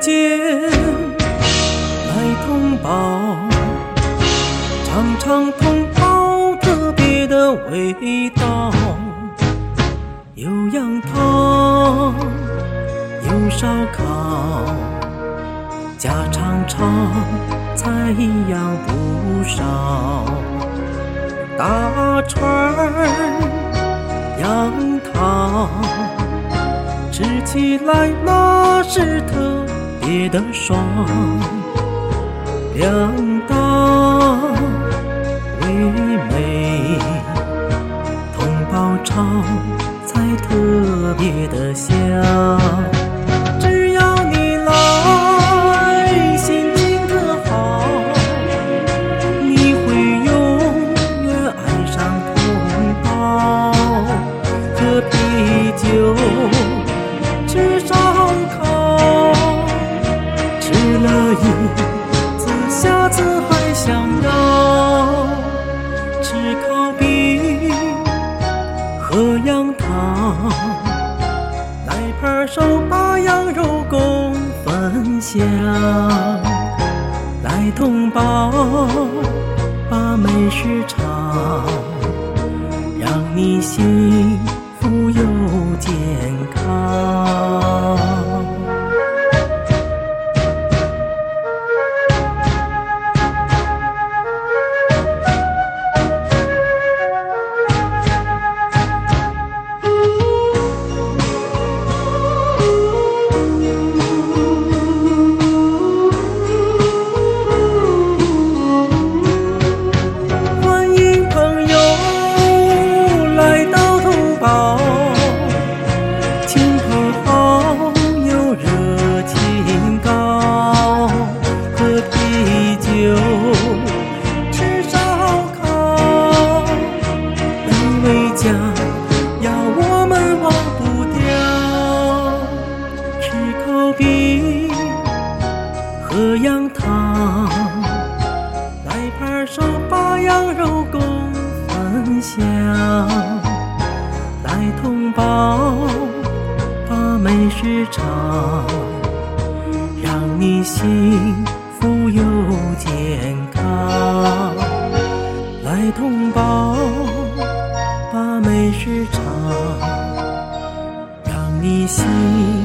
间来同胞，尝尝同胞特别的味道。有羊汤，有烧烤，家常炒菜一样不少。大串儿杨桃。吃起来那是特别的霜，两道味美，同胞炒菜特别的香。次，下次还想要吃烤饼，喝羊汤，来盘手把羊肉共分享，来同胞把美食尝，让你幸分享，来同胞把美食尝，让你幸福又健康。来同胞把美食尝，让你幸。